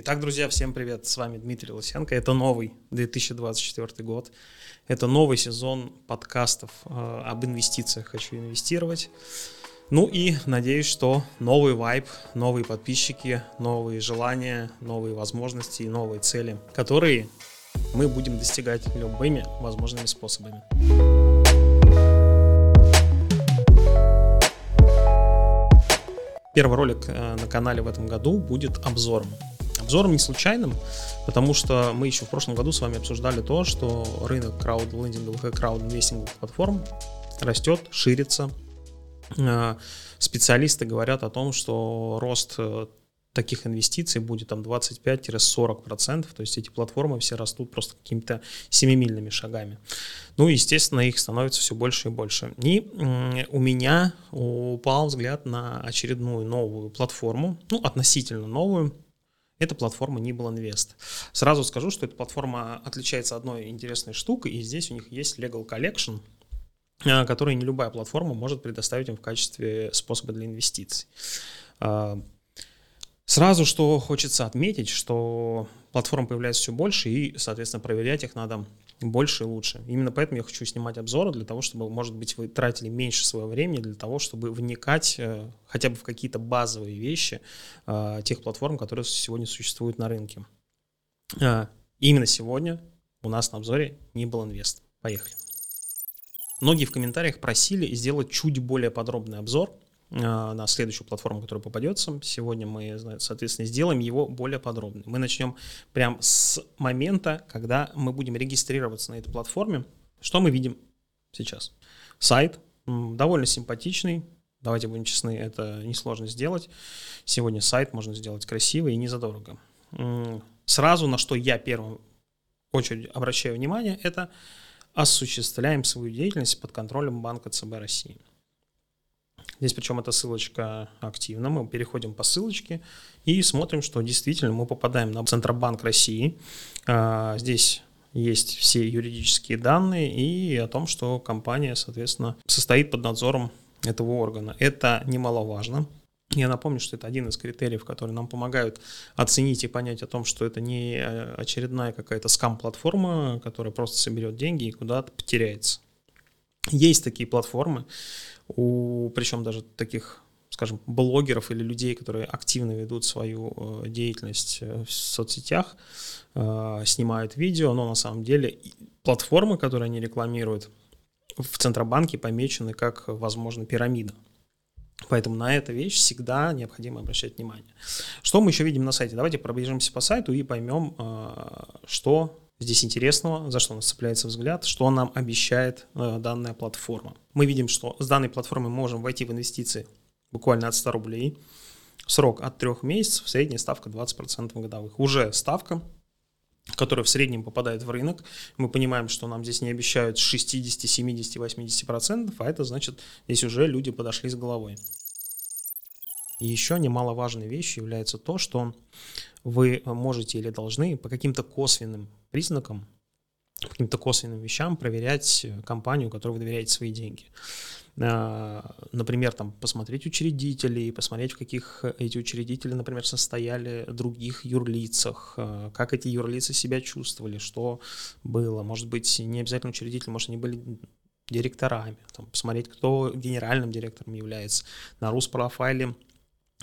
Итак, друзья, всем привет, с вами Дмитрий Лысенко. Это новый 2024 год, это новый сезон подкастов э, об инвестициях «Хочу инвестировать». Ну и надеюсь, что новый вайб, новые подписчики, новые желания, новые возможности и новые цели, которые мы будем достигать любыми возможными способами. Первый ролик э, на канале в этом году будет обзором. Обзором не случайным, потому что мы еще в прошлом году с вами обсуждали то, что рынок краудлендинговых и краудинвестинговых платформ растет, ширится, Э, специалисты говорят о том, что рост э, таких инвестиций будет там 25-40%, то есть эти платформы все растут просто какими-то семимильными шагами. Ну, естественно, их становится все больше и больше. И у меня упал взгляд на очередную новую платформу, ну, относительно новую, это платформа Nibble Invest. Сразу скажу, что эта платформа отличается одной интересной штукой, и здесь у них есть Legal Collection – а, которые не любая платформа может предоставить им в качестве способа для инвестиций. А, сразу что хочется отметить, что платформ появляется все больше, и, соответственно, проверять их надо больше и лучше. Именно поэтому я хочу снимать обзоры, для того, чтобы, может быть, вы тратили меньше своего времени для того, чтобы вникать э, хотя бы в какие-то базовые вещи э, тех платформ, которые сегодня существуют на рынке. Э, именно сегодня у нас на обзоре не был инвест. Поехали. Многие в комментариях просили сделать чуть более подробный обзор на следующую платформу, которая попадется. Сегодня мы, соответственно, сделаем его более подробный. Мы начнем прямо с момента, когда мы будем регистрироваться на этой платформе. Что мы видим сейчас? Сайт довольно симпатичный. Давайте будем честны, это несложно сделать. Сегодня сайт можно сделать красивый и не задорого. Сразу на что я первым очередь обращаю внимание, это осуществляем свою деятельность под контролем Банка ЦБ России. Здесь причем эта ссылочка активна, мы переходим по ссылочке и смотрим, что действительно мы попадаем на Центробанк России. А, здесь есть все юридические данные и о том, что компания, соответственно, состоит под надзором этого органа. Это немаловажно. Я напомню, что это один из критериев, которые нам помогают оценить и понять о том, что это не э, очередная какая-то скам-платформа, которая просто соберет деньги и куда-то потеряется. Есть такие платформы, у, причем даже таких, скажем, блогеров или людей, которые активно ведут свою э, деятельность э, в соцсетях, снимают видео, но на самом деле платформы, которые они рекламируют, в Центробанке помечены как, возможно, пирамида. Поэтому на эту вещь всегда необходимо обращать внимание. Что мы еще видим на сайте? Давайте пробежимся по сайту и поймем, что здесь интересного, за что у нас цепляется взгляд, что нам обещает а, данная платформа. Мы видим, что с данной платформой мы можем войти в инвестиции буквально от 100 рублей. Срок от 3 месяцев, средняя ставка 20% годовых. Уже ставка, которая в среднем попадает в рынок. Мы понимаем, что нам здесь не обещают 60, 70, 80%, а это значит, здесь уже люди подошли с головой. И еще немаловажной вещью является то, что вы можете или должны по каким-то косвенным признакам, по каким-то косвенным вещам проверять компанию, которой вы доверяете свои деньги. А, например, там, посмотреть учредителей, посмотреть, в каких эти учредители, например, состояли других юрлицах, а, как эти юрлицы себя чувствовали, что было. Может быть, не обязательно учредители, может, они были директорами, там, посмотреть, кто генеральным директором является. На Руспрофайле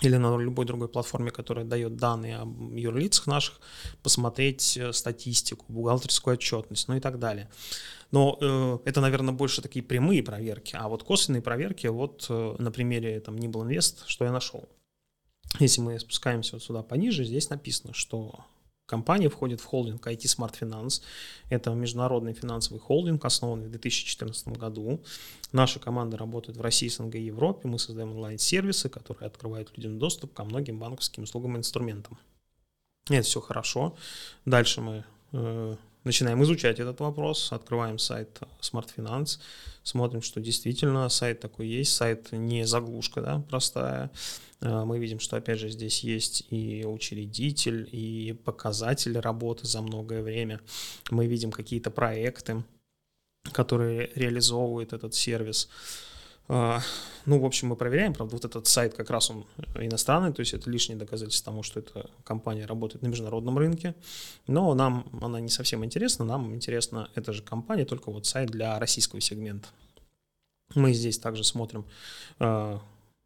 или на любой другой платформе, которая дает данные о юрлицах наших, посмотреть э, статистику, бухгалтерскую отчетность, ну и так далее. Но э, это, наверное, больше такие прямые проверки, а вот косвенные проверки, вот э, на примере там Nibble Invest, что я нашел. Если мы спускаемся вот сюда пониже, здесь написано, что Компания входит в холдинг IT Smart Finance. Это международный финансовый холдинг, основанный в 2014 году. Наша команда работает в России, СНГ и Европе. Мы создаем онлайн-сервисы, которые открывают людям доступ ко многим банковским услугам и инструментам. Это все хорошо. Дальше мы э, начинаем изучать этот вопрос, открываем сайт Smart Finance, смотрим, что действительно сайт такой есть, сайт не заглушка, да, простая. А, мы видим, что опять же здесь есть и учредитель, и показатели работы за многое время. Мы видим какие-то проекты, которые реализовывают этот сервис. А, Ну, в общем, мы проверяем, правда, вот этот сайт как раз он иностранный, то есть это лишнее доказательство тому, что эта компания работает на международном рынке, но нам она не совсем интересна, нам интересна эта же компания, только вот сайт для российского сегмента. Мы здесь также смотрим э,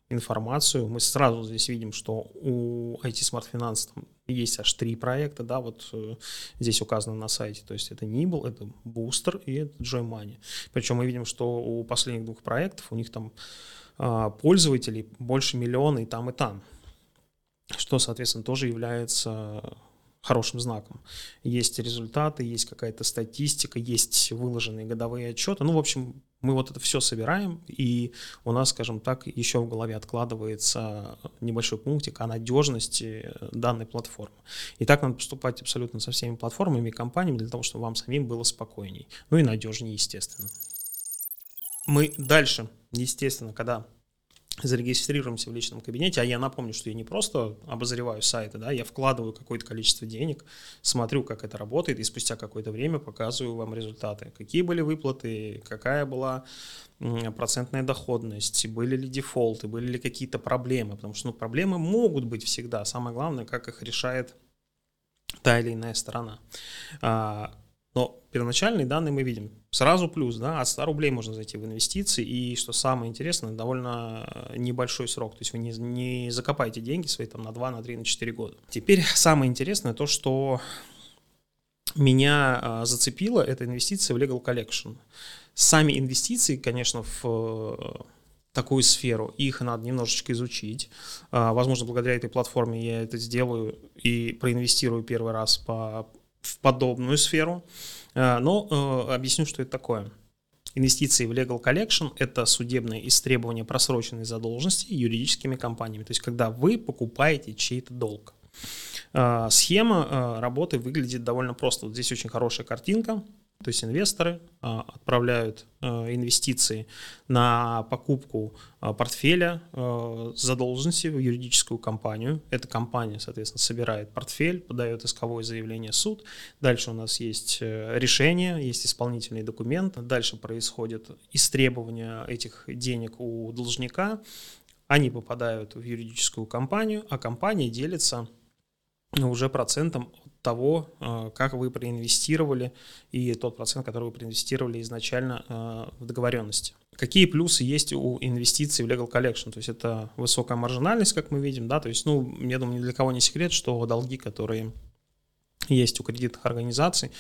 информацию, мы сразу здесь видим, что у IT Smart Finance там есть аж три проекта, да, вот э, здесь указано на сайте, то есть это Nibble, это Booster и это Joy Money. Причем мы видим, что у последних двух проектов у них там э, пользователей больше миллиона и там, и там, что, соответственно, тоже является хорошим знаком. Есть результаты, есть какая-то статистика, есть выложенные годовые отчеты. Ну, в общем, мы вот это все собираем, и у нас, скажем так, еще в голове откладывается небольшой пунктик о надежности данной платформы. И так надо поступать абсолютно со всеми платформами и компаниями для того, чтобы вам самим было спокойней. Ну и надежнее, естественно. Мы дальше, естественно, когда зарегистрируемся в личном кабинете, а я напомню, что я не просто обозреваю сайты, да, я вкладываю какое-то количество денег, смотрю, как это работает, и спустя какое-то время показываю вам результаты. Какие были выплаты, какая была процентная доходность, были ли дефолты, были ли какие-то проблемы, потому что ну, проблемы могут быть всегда, самое главное, как их решает та или иная сторона. А, но первоначальные данные мы видим. Сразу плюс, да, от 100 рублей можно зайти в инвестиции, и что самое интересное, довольно э, небольшой срок, то есть вы не, не закопаете деньги свои там на 2, на 3, на 4 года. Теперь самое интересное то, что меня э, зацепило, это инвестиции в Legal Collection. Сами инвестиции, конечно, в э, такую сферу, их надо немножечко изучить. Возможно, благодаря этой платформе я это сделаю и проинвестирую первый раз по в подобную сферу, э, но э, объясню, что это такое. Инвестиции в Legal Collection – это судебное истребование просроченной задолженности юридическими компаниями, то есть когда вы покупаете чей-то долг. Э, схема работы выглядит довольно просто. Вот здесь очень хорошая картинка. То есть инвесторы а, отправляют а, инвестиции на покупку а, портфеля а, задолженности в юридическую компанию. Эта компания, соответственно, собирает портфель, подает исковое заявление в суд. Дальше у нас есть э, решение, есть исполнительный документ. Дальше происходит истребование этих денег у должника. Они попадают в юридическую компанию, а компания делится уже процентом того, э, как вы проинвестировали и тот процент, который вы проинвестировали изначально э, в договоренности. Какие плюсы есть у инвестиций в Legal Collection? То есть это высокая маржинальность, как мы видим, да, то есть, ну, я думаю, ни для кого не секрет, что долги, которые есть у кредитных организаций,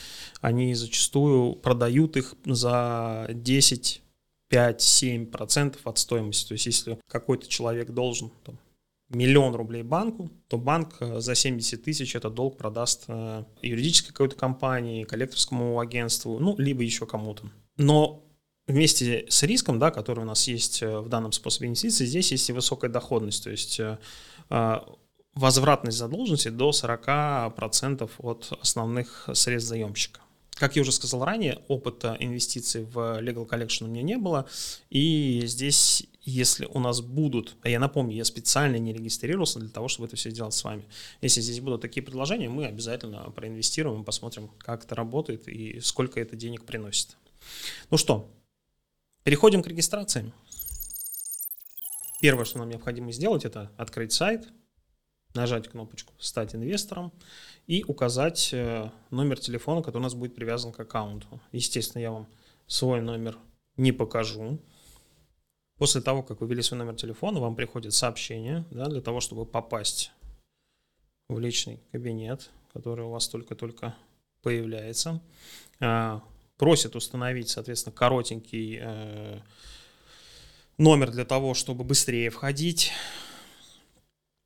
они зачастую продают их за 10 5-7% от стоимости. То есть если какой-то человек должен там, миллион рублей банку, то банк э, за 70 тысяч этот долг продаст э, юридической какой-то компании, коллекторскому агентству, ну, либо еще кому-то. Но вместе с риском, да, который у нас есть э, в данном способе инвестиций, здесь есть и высокая доходность, то есть возвратность задолженности до 40% от основных средств заемщика. Как я уже сказал ранее, опыта инвестиций в Legal Collection у меня не было, и здесь если у нас будут, а я напомню, я специально не регистрировался для того, чтобы это все делать с вами. Если здесь будут такие предложения, мы обязательно проинвестируем, посмотрим, как это работает и сколько это денег приносит. Ну что, переходим к регистрации. Первое, что нам необходимо сделать, это открыть сайт, нажать кнопочку «Стать инвестором» и указать э, номер телефона, который у нас будет привязан к аккаунту. Естественно, я вам свой номер не покажу, После того, как вы ввели свой номер телефона, вам приходит сообщение да, для того, чтобы попасть в личный кабинет, который у вас только-только появляется. А, просит установить, соответственно, коротенький э, номер для того, чтобы быстрее входить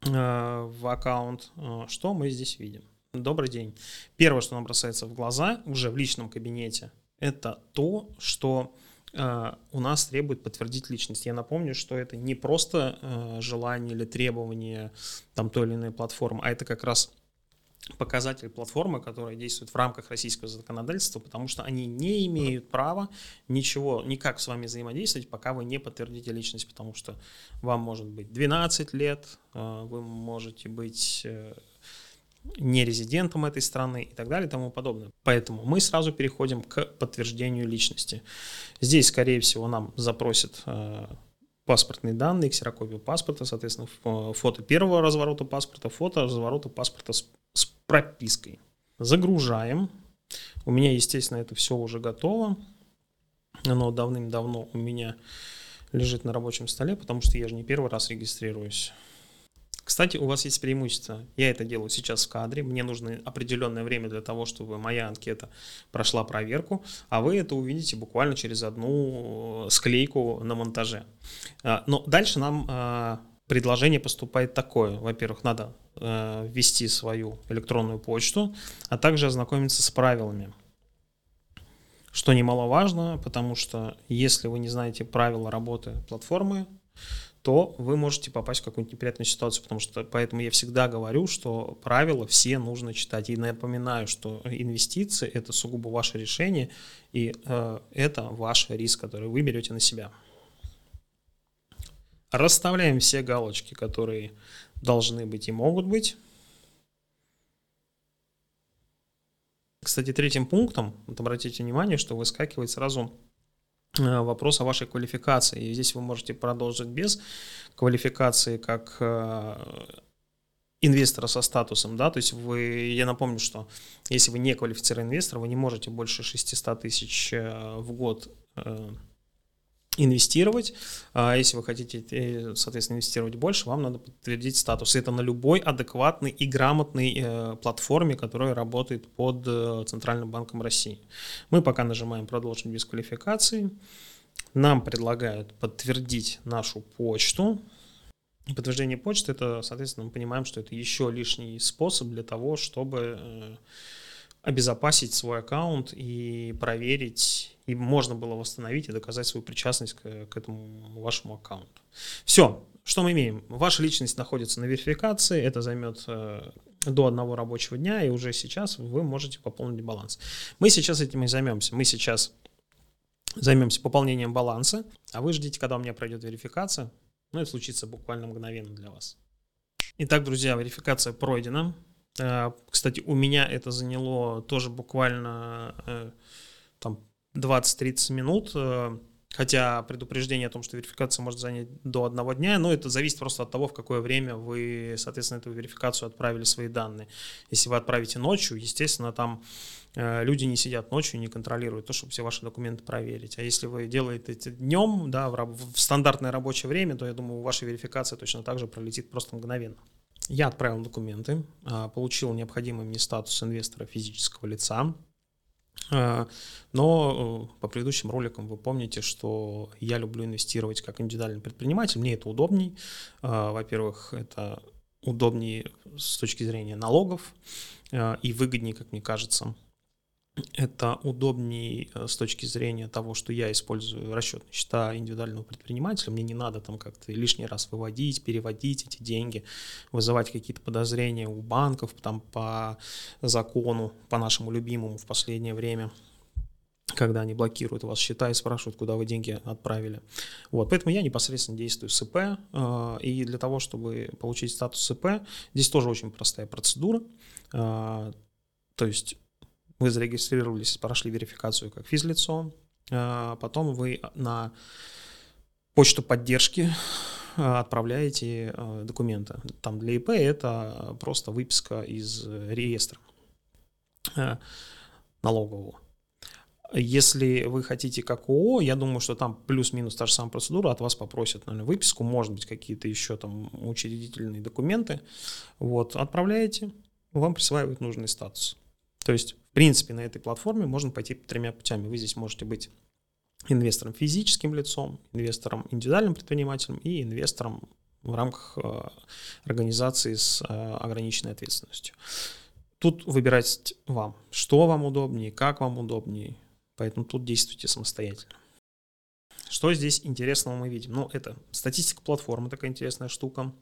э, в аккаунт. А, что мы здесь видим? Добрый день. Первое, что нам бросается в глаза уже в личном кабинете, это то, что Э, у нас требует подтвердить личность. Я напомню, что это не просто э, желание или требование там той или иной платформы, а это как раз показатель платформы, которая действует в рамках российского законодательства, потому что они не имеют права ничего, никак с вами взаимодействовать, пока вы не подтвердите личность, потому что вам может быть 12 лет, э, вы можете быть не резидентом этой страны и так далее и тому подобное. Поэтому мы сразу переходим к подтверждению личности. Здесь, скорее всего, нам запросят э, паспортные данные, ксерокопию паспорта, соответственно, фото первого разворота паспорта, фото разворота паспорта с, с пропиской. Загружаем. У меня, естественно, это все уже готово. Оно давным-давно у меня лежит на рабочем столе, потому что я же не первый раз регистрируюсь. Кстати, у вас есть преимущество. Я это делаю сейчас в кадре. Мне нужно определенное время для того, чтобы моя анкета прошла проверку, а вы это увидите буквально через одну склейку на монтаже. А, но дальше нам а, предложение поступает такое. Во-первых, надо ввести свою электронную почту, а также ознакомиться с правилами. Что немаловажно, потому что если вы не знаете правила работы платформы, то вы можете попасть в какую-нибудь неприятную ситуацию, потому что поэтому я всегда говорю, что правила все нужно читать. И напоминаю, что инвестиции это сугубо ваше решение, и э, это ваш риск, который вы берете на себя. Расставляем все галочки, которые должны быть и могут быть. Кстати, третьим пунктом, вот обратите внимание, что выскакивает сразу вопрос о вашей квалификации. И здесь вы можете продолжить без квалификации как э, инвестора со статусом, да, то есть вы, я напомню, что если вы не квалифицированный инвестор, вы не можете больше 600 тысяч э, в год инвестировать. А если вы хотите, э, соответственно, инвестировать больше, вам надо подтвердить статус. Это на любой адекватной и грамотной э, платформе, которая работает под э, Центральным банком России. Мы пока нажимаем «Продолжить без квалификации». Нам предлагают подтвердить нашу почту. Подтверждение почты, это, соответственно, мы понимаем, что это еще лишний способ для того, чтобы обезопасить свой аккаунт и проверить, и можно было восстановить и доказать свою причастность к, к этому вашему аккаунту. Все, что мы имеем? Ваша личность находится на верификации, это займет э, до одного рабочего дня, и уже сейчас вы можете пополнить баланс. Мы сейчас этим и займемся. Мы сейчас займемся пополнением баланса, а вы ждите, когда у меня пройдет верификация. Ну, это случится буквально мгновенно для вас. Итак, друзья, верификация пройдена. Э, кстати, у меня это заняло тоже буквально э, там 20-30 минут, э, хотя предупреждение о том, что верификация может занять до одного дня, но это зависит просто от того, в какое время вы, соответственно, эту верификацию отправили свои данные. Если вы отправите ночью, естественно, там люди не сидят ночью и не контролируют то, чтобы все ваши документы проверить. А если вы делаете это днем, да, в, в стандартное рабочее время, то я думаю, ваша верификация точно так же пролетит просто мгновенно. Я отправил документы, а, получил необходимый мне статус инвестора физического лица. А, но э, по предыдущим роликам вы помните, что я люблю инвестировать как индивидуальный предприниматель. Мне это удобней. А, во-первых, это удобнее с точки зрения налогов и выгоднее, как мне кажется. Это удобнее э, с точки зрения того, что я использую расчетные счета индивидуального предпринимателя. Мне не надо там как-то лишний раз выводить, переводить эти деньги, вызывать какие-то подозрения у банков там по закону, по нашему любимому в последнее время когда они блокируют вас счета и спрашивают, куда вы деньги отправили. Вот, поэтому я непосредственно действую с ИП, э, и для того, чтобы получить статус ИП, здесь тоже очень простая процедура. Э, то есть вы зарегистрировались, прошли верификацию как физлицо, а потом вы на почту поддержки а, отправляете а, документы. Там для ИП это просто выписка из реестра налогового. Если вы хотите как ООО, я думаю, что там плюс-минус та же самая процедура, от вас попросят, наверное, выписку, может быть, какие-то еще там учредительные документы. Вот, отправляете, вам присваивают нужный статус. То есть, принципе, на этой платформе можно пойти тремя путями. Вы здесь можете быть инвестором физическим лицом, инвестором индивидуальным предпринимателем и инвестором в рамках э, организации с э, ограниченной ответственностью. Тут выбирать вам, что вам удобнее, как вам удобнее, поэтому тут действуйте самостоятельно. Что здесь интересного мы видим? Ну, это статистика платформы, такая интересная штука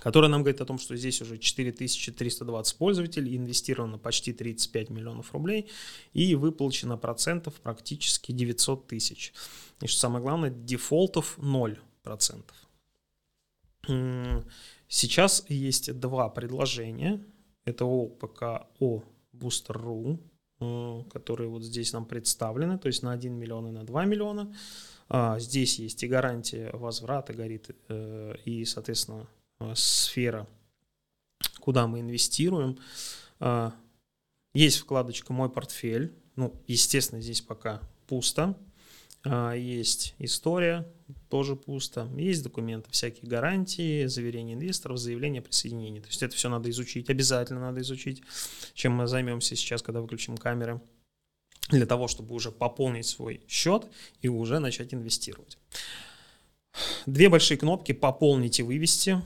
которая нам говорит о том, что здесь уже 4320 пользователей, инвестировано почти 35 миллионов рублей и выплачено процентов практически 900 тысяч. И что самое главное, дефолтов 0%. Сейчас есть два предложения. Это ОПК О Booster.ru э, которые вот здесь нам представлены, то есть на 1 миллион и на 2 миллиона. А, здесь есть и гарантия возврата горит, э, и, соответственно, сфера, куда мы инвестируем. А, есть вкладочка «Мой портфель». Ну, естественно, здесь пока пусто. А, есть история, тоже пусто. Есть документы, всякие гарантии, заверения инвесторов, заявление о присоединении. То есть это все надо изучить, обязательно надо изучить, чем мы займемся сейчас, когда выключим камеры, для того, чтобы уже пополнить свой счет и уже начать инвестировать. Две большие кнопки «Пополнить» и «Вывести».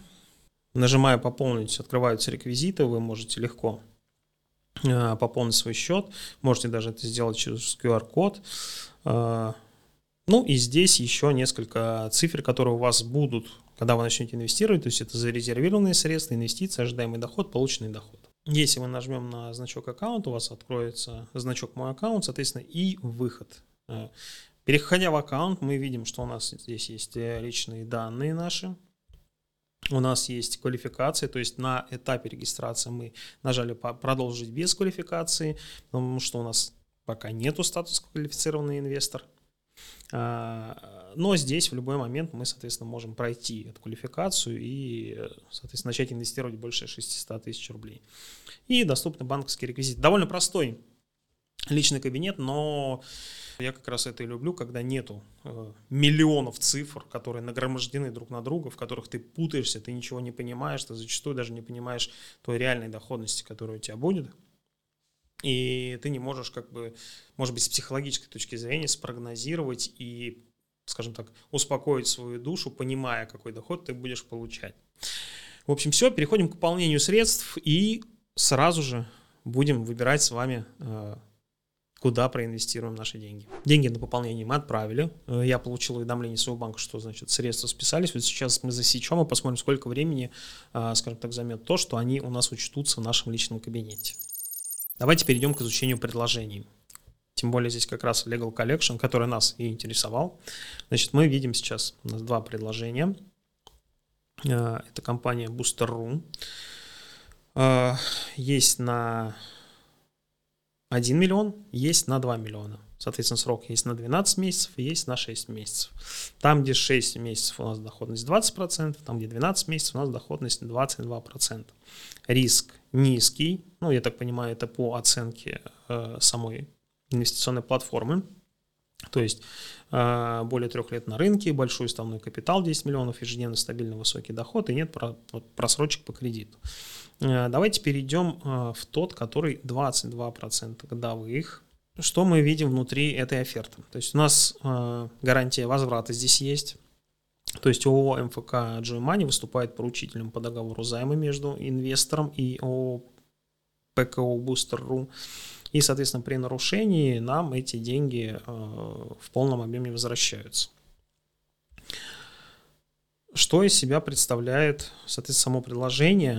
Нажимая «Пополнить», открываются реквизиты, вы можете легко а, пополнить свой счет. Можете даже это сделать через QR-код. А, ну и здесь еще несколько цифр, которые у вас будут, когда вы начнете инвестировать. То есть это зарезервированные средства, инвестиции, ожидаемый доход, полученный доход. Если мы нажмем на значок аккаунт, у вас откроется значок мой аккаунт, соответственно, и выход. А, переходя в аккаунт, мы видим, что у нас здесь есть личные данные наши, у нас есть квалификация, то есть на этапе регистрации мы нажали продолжить без квалификации, потому что у нас пока нету статуса квалифицированный инвестор. А, но здесь в любой момент мы, соответственно, можем пройти эту квалификацию и, соответственно, начать инвестировать больше 600 тысяч рублей. И доступны банковские реквизиты. Довольно простой личный кабинет, но я как раз это и люблю, когда нету э, миллионов цифр, которые нагромождены друг на друга, в которых ты путаешься, ты ничего не понимаешь, ты зачастую даже не понимаешь той реальной доходности, которая у тебя будет. И ты не можешь, как бы, может быть, с психологической точки зрения спрогнозировать и, скажем так, успокоить свою душу, понимая, какой доход ты будешь получать. В общем, все, переходим к пополнению средств и сразу же будем выбирать с вами, э, куда проинвестируем наши деньги. Деньги на пополнение мы отправили. Э, я получил уведомление своего банка, что значит средства списались. Вот сейчас мы засечем и посмотрим, сколько времени, э, скажем так, займет то, что они у нас учтутся в нашем личном кабинете. Давайте перейдем к изучению предложений. Тем более здесь как раз Legal Collection, который нас и интересовал. Значит, мы видим сейчас у нас два предложения. Э, это компания Booster.ru. Есть на 1 миллион, есть на 2 миллиона. Соответственно, срок есть на 12 месяцев есть на 6 месяцев. Там, где 6 месяцев у нас доходность 20%, там, где 12 месяцев у нас доходность 22%. Риск низкий, ну, я так понимаю, это по оценке э, самой инвестиционной платформы. То есть э, более трех лет на рынке, большой уставной капитал 10 миллионов, ежедневно стабильно высокий доход и нет просрочек по кредиту. Э, давайте перейдем э, в тот, который 22% годовых, что мы видим внутри этой оферты? То есть у нас гарантия возврата здесь есть. То есть ООО МФК Money выступает поручителем по договору займа между инвестором и ООО ПКО Booster.ru. И, соответственно, при нарушении нам эти деньги э, в полном объеме возвращаются. Что из себя представляет, соответственно, само предложение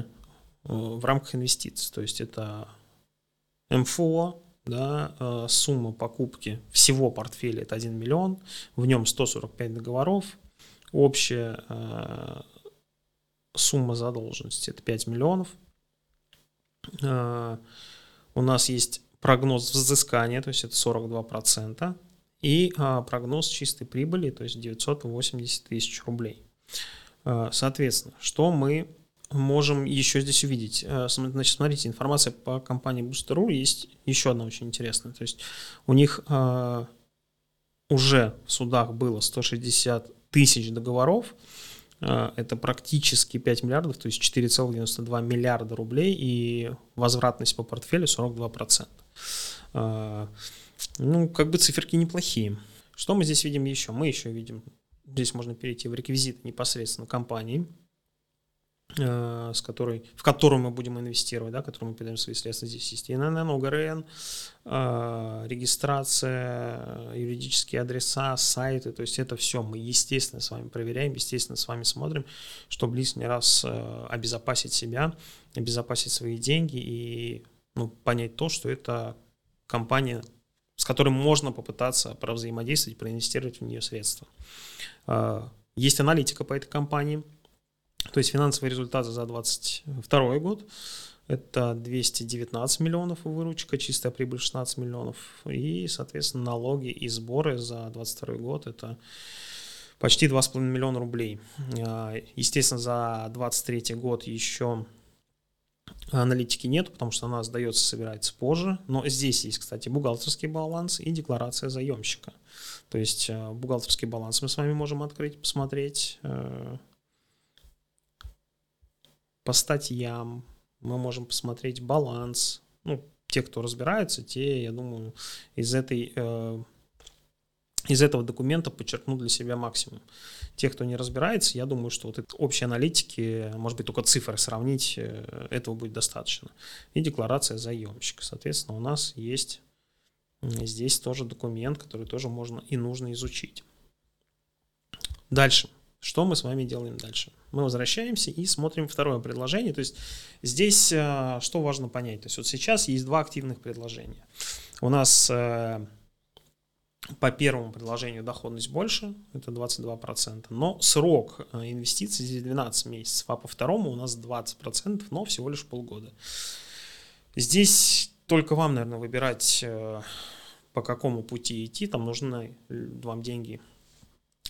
э, в рамках инвестиций? То есть это МФО, да, э, сумма покупки всего портфеля это 1 миллион, в нем 145 договоров, общая сумма задолженности это 5 миллионов. У нас есть прогноз взыскания, то есть это 42%, и прогноз чистой прибыли, то есть 980 тысяч рублей. Соответственно, что мы можем еще здесь увидеть? Э, значит, смотрите, информация по компании Booster.ru есть еще одна очень интересная. То есть у них уже в судах было 160 тысяч договоров, это практически 5 миллиардов, то есть 4,92 миллиарда рублей и возвратность по портфелю 42%. Э, ну, как бы циферки неплохие. Что мы здесь видим еще? Мы еще видим, здесь можно перейти в реквизиты непосредственно компании – с которой, в которую мы будем инвестировать, да, которую мы передаем свои средства. Здесь есть ИНН, ОГРН, э, регистрация, юридические адреса, сайты, то есть это все мы, естественно, с вами проверяем, естественно, с вами смотрим, чтобы лишний раз э, обезопасить себя, обезопасить свои деньги и ну, понять то, что это компания, с которой можно попытаться провзаимодействовать, проинвестировать в нее средства. Есть аналитика по этой компании – то есть финансовые результаты за 2022 год. это 219 миллионов выручка, чистая прибыль 16 миллионов. И, соответственно, налоги и сборы за 2022 год это почти 2,5 миллиона рублей. А, естественно, за 2023 год еще аналитики нет, потому что она сдается, собирается позже. Но здесь есть, кстати, бухгалтерский баланс и декларация заемщика. То есть э, бухгалтерский баланс мы с вами можем открыть, посмотреть э, по статьям. Мы можем посмотреть баланс. Ну, те, кто разбирается, те, я думаю, из этой э, из этого документа подчеркнут для себя максимум. Те, кто не разбирается, я думаю, что вот это общей аналитики, может быть, только цифры сравнить, э, этого будет достаточно. И декларация заемщика. Соответственно, у нас есть здесь тоже документ, который тоже можно и нужно изучить. Дальше. Что мы с вами делаем дальше? Мы возвращаемся и смотрим второе предложение. То есть здесь э, что важно понять? То есть вот сейчас есть два активных предложения. У нас э, по первому предложению доходность больше, это 22%, но срок э, инвестиций здесь 12 месяцев, а по второму у нас 20%, но всего лишь полгода. Здесь только вам, наверное, выбирать, по какому пути идти, там нужны вам деньги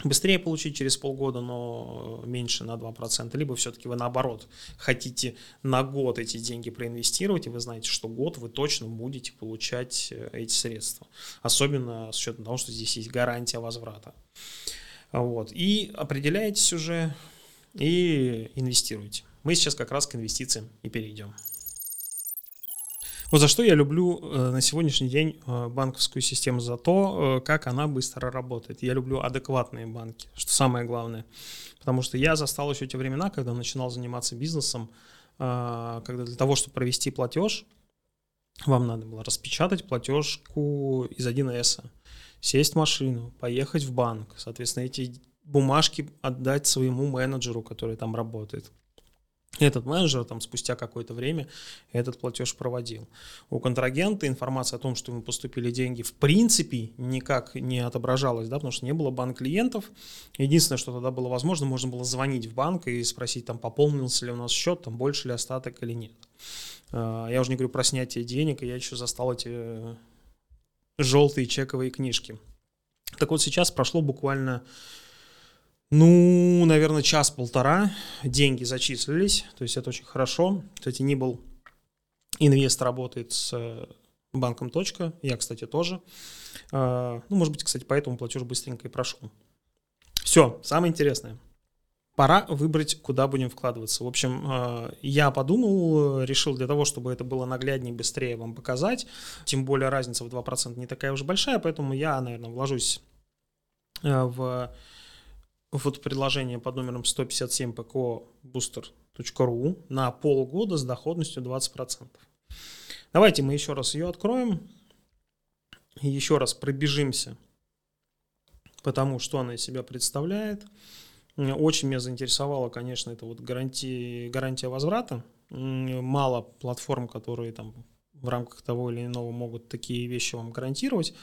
быстрее получить через полгода, но меньше на 2%, либо все-таки вы наоборот хотите на год эти деньги проинвестировать, и вы знаете, что год вы точно будете получать э, эти средства. Особенно с учетом того, что здесь есть гарантия возврата. Вот. И определяетесь уже и инвестируете. Мы сейчас как раз к инвестициям и перейдем. Вот за что я люблю э, на сегодняшний день э, банковскую систему, за то, э, как она быстро работает. Я люблю адекватные банки, что самое главное. Потому что я застал еще те времена, когда начинал заниматься бизнесом, когда для того, чтобы провести платеж, вам надо было распечатать платежку из 1С, сесть в машину, поехать в банк, соответственно, эти бумажки отдать своему менеджеру, который там работает этот менеджер там спустя какое-то время этот платеж проводил. У контрагента информация о том, что ему поступили деньги, в принципе никак не отображалась, да, потому что не было банк-клиентов. Единственное, что тогда было возможно, можно было звонить в банк и спросить, там, пополнился ли у нас счет, там, больше ли остаток или нет. А, я уже не говорю про снятие денег, я еще застал эти э, желтые чековые книжки. Так вот сейчас прошло буквально ну, наверное, час-полтора деньги зачислились, то есть это очень хорошо. Кстати, не был инвестор работает с э, банком «Точка», я, кстати, тоже. А, ну, может быть, кстати, поэтому платеж быстренько и прошел. Все, самое интересное. Пора выбрать, куда будем вкладываться. В общем, э, я подумал, решил для того, чтобы это было нагляднее, быстрее вам показать. Тем более разница в 2% не такая уж большая, поэтому я, наверное, вложусь э, в вот предложение под номером 157 ПКО booster.ru на полгода с доходностью 20%. Давайте мы еще раз ее откроем еще раз пробежимся потому что она из себя представляет. Очень меня заинтересовало, конечно, это вот гарантия, гарантия возврата. Мало платформ, которые там в рамках того или иного могут такие вещи вам гарантировать.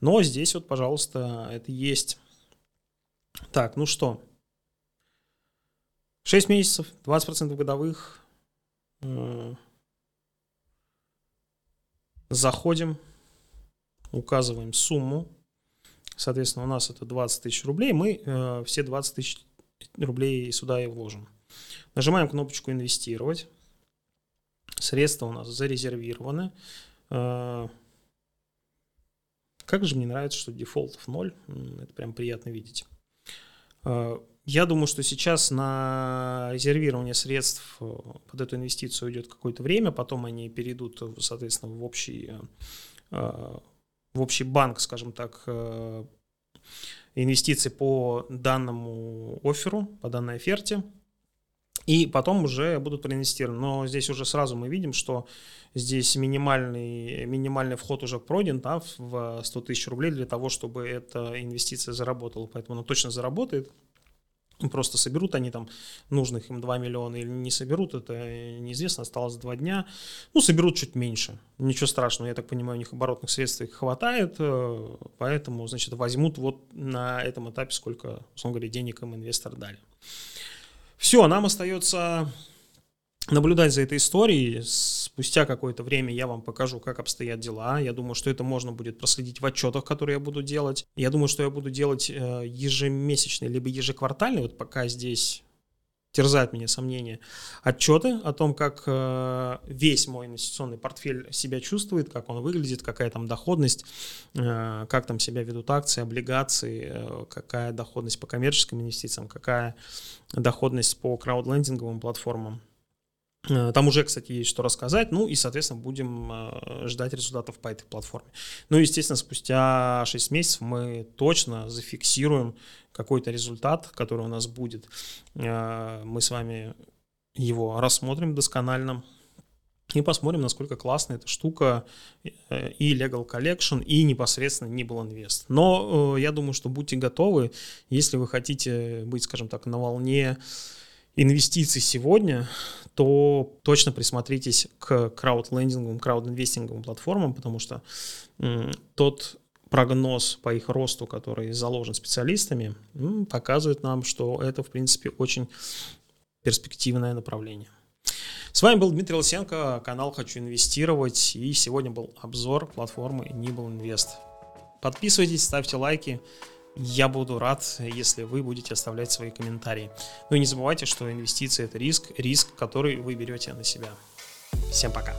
Но здесь вот, пожалуйста, это есть так, ну что? 6 месяцев, 20% годовых. Заходим, указываем сумму. Соответственно, у нас это 20 тысяч рублей. Мы э, все 20 тысяч рублей сюда и вложим. Нажимаем кнопочку «Инвестировать». Средства у нас зарезервированы. Э, как же мне нравится, что дефолтов ноль. Это прям приятно видеть. Э, я думаю, что сейчас на резервирование средств э, под эту инвестицию уйдет какое-то время, потом они перейдут, соответственно, в общий, э, в общий банк, скажем так, инвестиций по данному офферу, по данной оферте, и потом уже будут проинвестированы. Но здесь уже сразу мы видим, что здесь минимальный, минимальный вход уже пройден да, в 100 тысяч рублей для того, чтобы эта инвестиция заработала. Поэтому она точно заработает. Просто соберут они там нужных им 2 миллиона или не соберут, это неизвестно, осталось 2 дня. Ну, соберут чуть меньше. Ничего страшного, я так понимаю, у них оборотных средств их хватает, э, поэтому, значит, возьмут вот на этом этапе, сколько, условно говоря, денег им инвестор дали. Все, нам остается наблюдать за этой историей. Спустя какое-то время я вам покажу, как обстоят дела. Я думаю, что это можно будет проследить в отчетах, которые я буду делать. Я думаю, что я буду делать э, ежемесячные либо ежеквартальные. Вот пока здесь терзают меня сомнения, отчеты о том, как э, весь мой инвестиционный портфель себя чувствует, как он выглядит, какая там доходность, э, как там себя ведут акции, облигации, э, какая доходность по коммерческим инвестициям, какая доходность по краудлендинговым платформам. Э, там уже, кстати, есть что рассказать. Ну и, соответственно, будем э, ждать результатов по этой платформе. Ну, естественно, спустя 6 месяцев мы точно зафиксируем какой-то результат, который у нас будет. Э, мы с вами его рассмотрим досконально и посмотрим, насколько классная эта штука и Legal Collection, и непосредственно Nibble Invest. Но я думаю, что будьте готовы, если вы хотите быть, скажем так, на волне инвестиций сегодня, то точно присмотритесь к краудлендинговым, краудинвестинговым платформам, потому что тот прогноз по их росту, который заложен специалистами, показывает нам, что это, в принципе, очень перспективное направление. С вами был Дмитрий Лысенко, канал «Хочу инвестировать», и сегодня был обзор платформы Nibble Invest. Подписывайтесь, ставьте лайки, я буду рад, если вы будете оставлять свои комментарии. Ну и не забывайте, что инвестиции это риск, риск, который вы берете на себя. Всем пока.